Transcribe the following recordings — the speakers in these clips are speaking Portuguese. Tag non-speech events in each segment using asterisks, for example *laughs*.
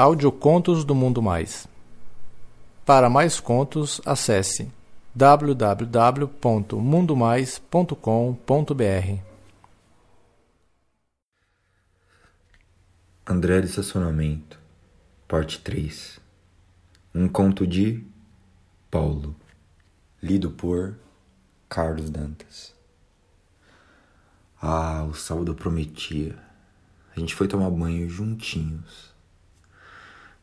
Audiocontos do Mundo Mais. Para mais contos, acesse www.mundomais.com.br. André de Estacionamento, Parte 3 Um conto de Paulo, lido por Carlos Dantas. Ah, o sábado prometia. A gente foi tomar banho juntinhos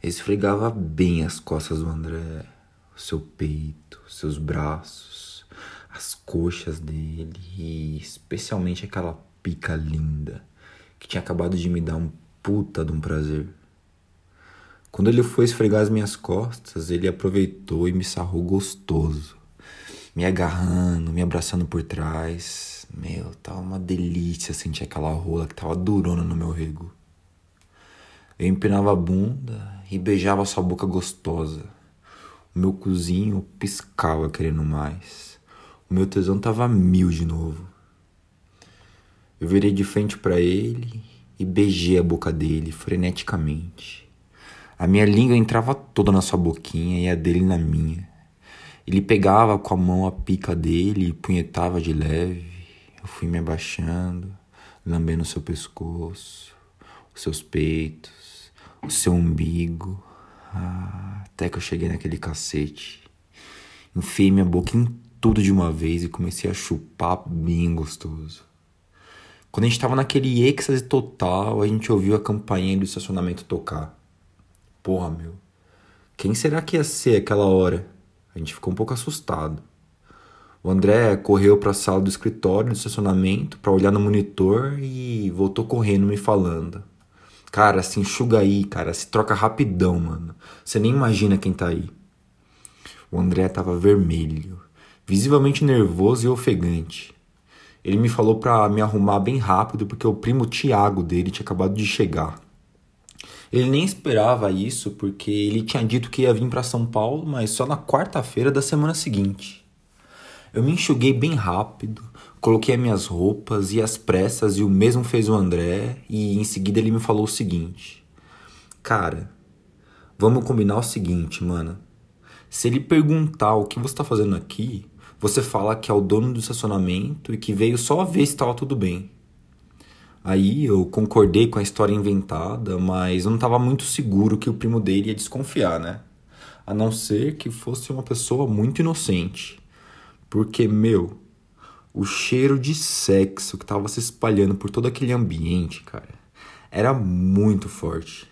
esfregava bem as costas do André, o seu peito, seus braços, as coxas dele e especialmente aquela pica linda que tinha acabado de me dar um puta de um prazer. Quando ele foi esfregar as minhas costas, ele aproveitou e me sarrou gostoso, me agarrando, me abraçando por trás. Meu, tava uma delícia sentir aquela rola que tava durona no meu rego. Eu empinava a bunda e beijava sua boca gostosa. O meu cozinho piscava querendo mais. O meu tesão tava mil de novo. Eu virei de frente para ele e beijei a boca dele freneticamente. A minha língua entrava toda na sua boquinha e a dele na minha. Ele pegava com a mão a pica dele e punhetava de leve. Eu fui me abaixando, lambendo seu pescoço, os seus peitos o seu umbigo, até que eu cheguei naquele cacete. Enfiei minha boca em tudo de uma vez e comecei a chupar bem gostoso. Quando a gente tava naquele êxtase total, a gente ouviu a campainha do estacionamento tocar. Porra, meu. Quem será que ia ser aquela hora? A gente ficou um pouco assustado. O André correu para a sala do escritório do estacionamento para olhar no monitor e voltou correndo me falando. Cara, se enxuga aí, cara. Se troca rapidão, mano. Você nem imagina quem tá aí. O André tava vermelho, visivelmente nervoso e ofegante. Ele me falou pra me arrumar bem rápido porque o primo Tiago dele tinha acabado de chegar. Ele nem esperava isso porque ele tinha dito que ia vir para São Paulo, mas só na quarta-feira da semana seguinte. Eu me enxuguei bem rápido, Coloquei as minhas roupas e as pressas e o mesmo fez o André e em seguida ele me falou o seguinte: Cara, vamos combinar o seguinte, mano. Se ele perguntar o que você tá fazendo aqui, você fala que é o dono do estacionamento e que veio só ver se estava tudo bem. Aí eu concordei com a história inventada, mas eu não estava muito seguro que o primo dele ia desconfiar, né? A não ser que fosse uma pessoa muito inocente. Porque, meu, o cheiro de sexo que tava se espalhando por todo aquele ambiente, cara, era muito forte.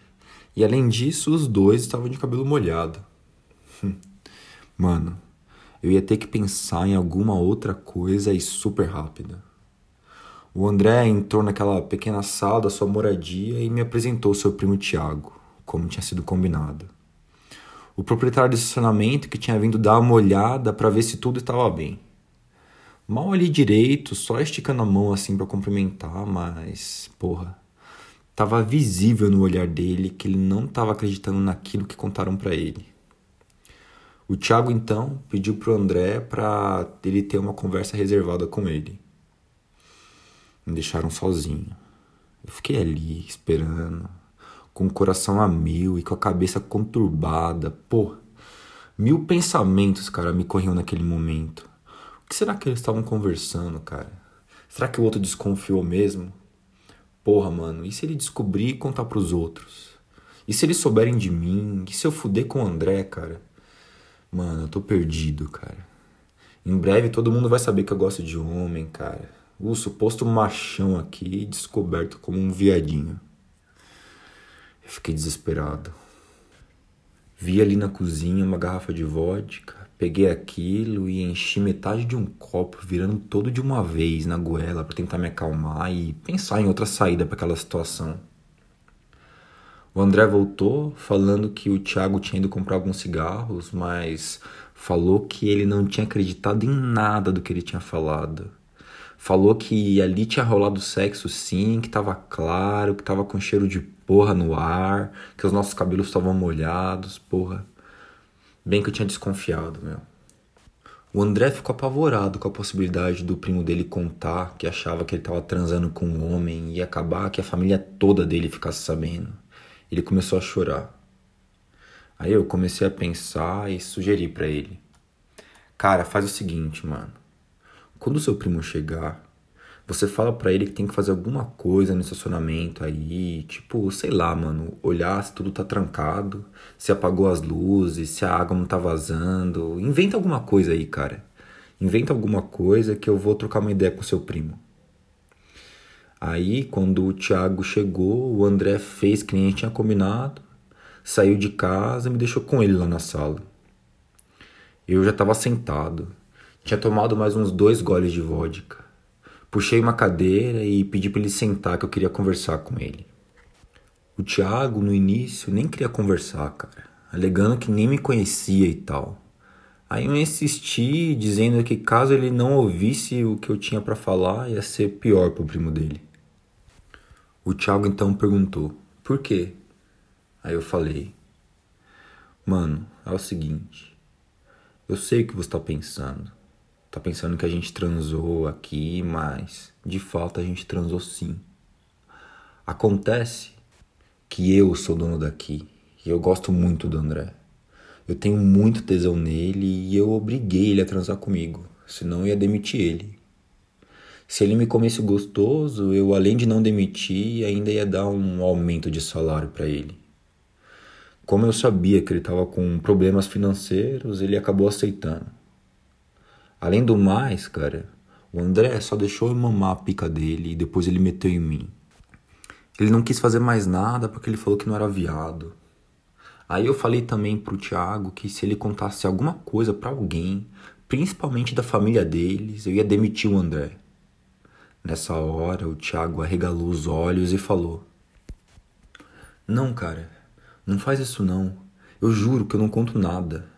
E além disso, os dois estavam de cabelo molhado. Mano, eu ia ter que pensar em alguma outra coisa e super rápida. O André entrou naquela pequena sala da sua moradia e me apresentou seu primo Tiago, como tinha sido combinado. O proprietário do estacionamento que tinha vindo dar uma olhada para ver se tudo estava bem. Mal ali direito, só esticando a mão assim para cumprimentar, mas, porra, tava visível no olhar dele que ele não tava acreditando naquilo que contaram para ele. O Thiago então pediu pro André para ele ter uma conversa reservada com ele. Me deixaram sozinho. Eu fiquei ali esperando, com o coração a mil e com a cabeça conturbada. Pô, mil pensamentos, cara, me corriam naquele momento. O que será que eles estavam conversando, cara? Será que o outro desconfiou mesmo? Porra, mano, e se ele descobrir e contar pros outros? E se eles souberem de mim? E se eu fuder com o André, cara? Mano, eu tô perdido, cara. Em breve todo mundo vai saber que eu gosto de homem, cara. O suposto machão aqui, descoberto como um viadinho. Eu fiquei desesperado. Vi ali na cozinha uma garrafa de vodka, Peguei aquilo e enchi metade de um copo, virando todo de uma vez na goela para tentar me acalmar e pensar em outra saída para aquela situação. O André voltou falando que o Thiago tinha ido comprar alguns cigarros, mas falou que ele não tinha acreditado em nada do que ele tinha falado. Falou que ali tinha rolado sexo sim, que tava claro, que tava com cheiro de porra no ar, que os nossos cabelos estavam molhados, porra. Bem que eu tinha desconfiado, meu. O André ficou apavorado com a possibilidade do primo dele contar que achava que ele estava transando com um homem e acabar que a família toda dele ficasse sabendo. Ele começou a chorar. Aí eu comecei a pensar e sugeri para ele: Cara, faz o seguinte, mano. Quando seu primo chegar, você fala para ele que tem que fazer alguma coisa no estacionamento aí, tipo, sei lá, mano, olhar se tudo tá trancado, se apagou as luzes, se a água não tá vazando. Inventa alguma coisa aí, cara. Inventa alguma coisa que eu vou trocar uma ideia com seu primo. Aí, quando o Thiago chegou, o André fez que nem tinha combinado, saiu de casa e me deixou com ele lá na sala. Eu já estava sentado, tinha tomado mais uns dois goles de vodka. Puxei uma cadeira e pedi para ele sentar que eu queria conversar com ele. O Thiago, no início, nem queria conversar, cara, alegando que nem me conhecia e tal. Aí eu insisti, dizendo que caso ele não ouvisse o que eu tinha para falar, ia ser pior pro primo dele. O Thiago então perguntou: Por quê? Aí eu falei: Mano, é o seguinte. Eu sei o que você tá pensando. Tá pensando que a gente transou aqui, mas de fato a gente transou sim. Acontece que eu sou dono daqui e eu gosto muito do André. Eu tenho muito tesão nele e eu obriguei ele a transar comigo, senão eu ia demitir ele. Se ele me comesse gostoso, eu além de não demitir, ainda ia dar um aumento de salário para ele. Como eu sabia que ele estava com problemas financeiros, ele acabou aceitando. Além do mais, cara, o André só deixou eu mamar a pica dele e depois ele meteu em mim. Ele não quis fazer mais nada porque ele falou que não era viado. Aí eu falei também pro Thiago que se ele contasse alguma coisa para alguém, principalmente da família deles, eu ia demitir o André. Nessa hora, o Thiago arregalou os olhos e falou: Não, cara, não faz isso não. Eu juro que eu não conto nada.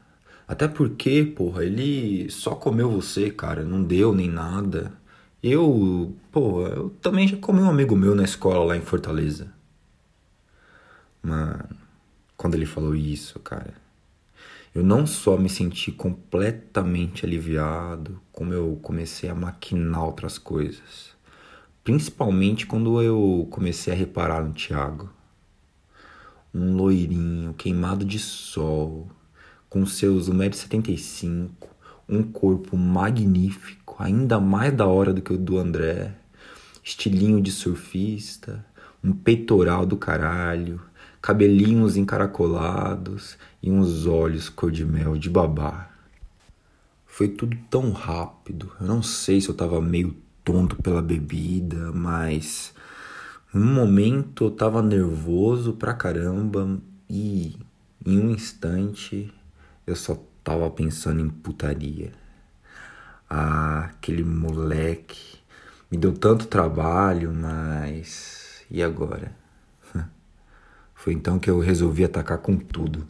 Até porque, porra, ele só comeu você, cara, não deu nem nada. Eu, porra, eu também já comi um amigo meu na escola lá em Fortaleza. Mano, quando ele falou isso, cara, eu não só me senti completamente aliviado, como eu comecei a maquinar outras coisas. Principalmente quando eu comecei a reparar no Thiago. Um loirinho, queimado de sol, com seus 1,75m, um corpo magnífico, ainda mais da hora do que o do André, estilinho de surfista, um peitoral do caralho, cabelinhos encaracolados e uns olhos cor de mel de babá. Foi tudo tão rápido, eu não sei se eu tava meio tonto pela bebida, mas em um momento eu tava nervoso pra caramba e em um instante eu só tava pensando em putaria. Ah, aquele moleque me deu tanto trabalho, mas e agora? *laughs* Foi então que eu resolvi atacar com tudo.